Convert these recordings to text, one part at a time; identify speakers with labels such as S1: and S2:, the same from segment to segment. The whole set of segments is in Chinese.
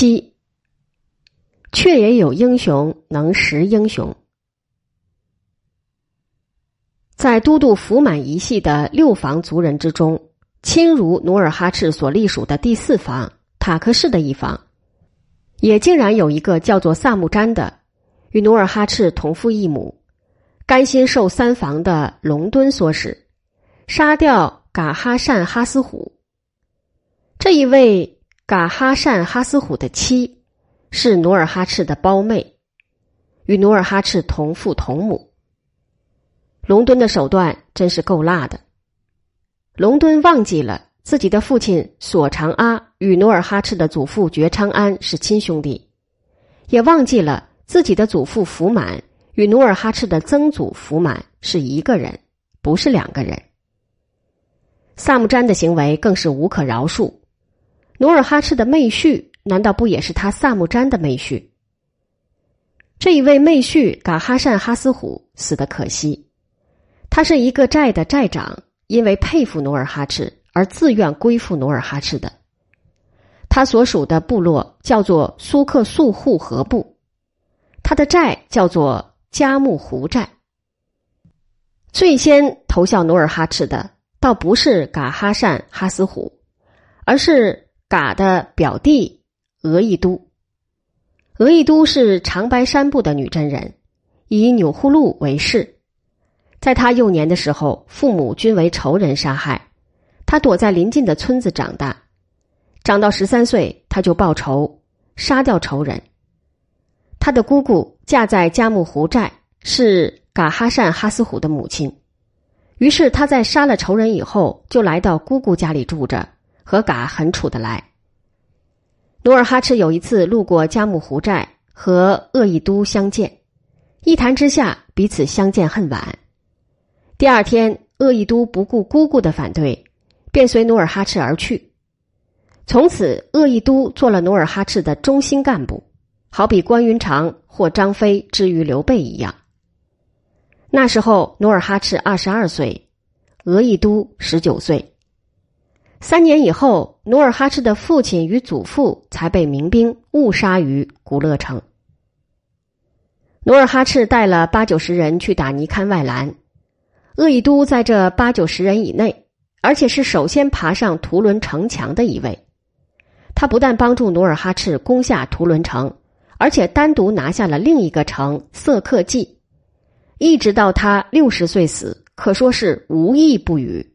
S1: 七，却也有英雄能识英雄。在都督福满一系的六房族人之中，亲如努尔哈赤所隶属的第四房塔克氏的一房，也竟然有一个叫做萨木詹的，与努尔哈赤同父异母，甘心受三房的隆敦唆使，杀掉噶哈善哈斯虎。这一位。噶哈善哈斯虎的妻是努尔哈赤的胞妹，与努尔哈赤同父同母。隆敦的手段真是够辣的。隆敦忘记了自己的父亲索长阿与努尔哈赤的祖父觉昌安是亲兄弟，也忘记了自己的祖父福满与努尔哈赤的曾祖福满是一个人，不是两个人。萨木詹的行为更是无可饶恕。努尔哈赤的妹婿难道不也是他萨木詹的妹婿？这一位妹婿噶哈善哈斯虎死的可惜，他是一个寨的寨长，因为佩服努尔哈赤而自愿归附努尔哈赤的。他所属的部落叫做苏克素护河部，他的寨叫做加木湖寨。最先投效努尔哈赤的，倒不是噶哈善哈斯虎，而是。嘎的表弟额亦都，额亦都是长白山部的女真人，以钮祜禄为氏。在他幼年的时候，父母均为仇人杀害，他躲在邻近的村子长大。长到十三岁，他就报仇，杀掉仇人。他的姑姑嫁在佳木湖寨，是噶哈善哈斯虎的母亲。于是他在杀了仇人以后，就来到姑姑家里住着。和嘎很处得来。努尔哈赤有一次路过佳木湖寨，和鄂亦都相见，一谈之下，彼此相见恨晚。第二天，鄂亦都不顾姑姑的反对，便随努尔哈赤而去。从此，鄂亦都做了努尔哈赤的中心干部，好比关云长或张飞之于刘备一样。那时候，努尔哈赤二十二岁，鄂亦都十九岁。三年以后，努尔哈赤的父亲与祖父才被民兵误杀于古勒城。努尔哈赤带了八九十人去打尼堪外兰，鄂亦都在这八九十人以内，而且是首先爬上图伦城墙的一位。他不但帮助努尔哈赤攻下图伦城，而且单独拿下了另一个城色克济，一直到他六十岁死，可说是无一不语。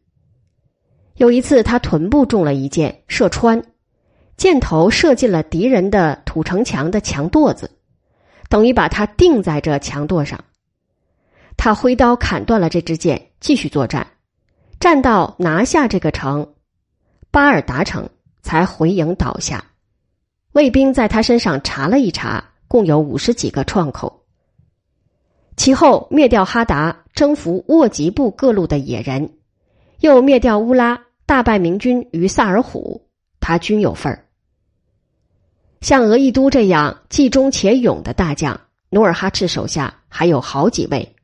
S1: 有一次，他臀部中了一箭，射穿，箭头射进了敌人的土城墙的墙垛子，等于把他钉在这墙垛上。他挥刀砍断了这支箭，继续作战，战到拿下这个城巴尔达城，才回营倒下。卫兵在他身上查了一查，共有五十几个创口。其后灭掉哈达，征服沃吉部各路的野人。又灭掉乌拉，大败明军于萨尔浒，他均有份儿。像额亦都这样既忠且勇的大将，努尔哈赤手下还有好几位。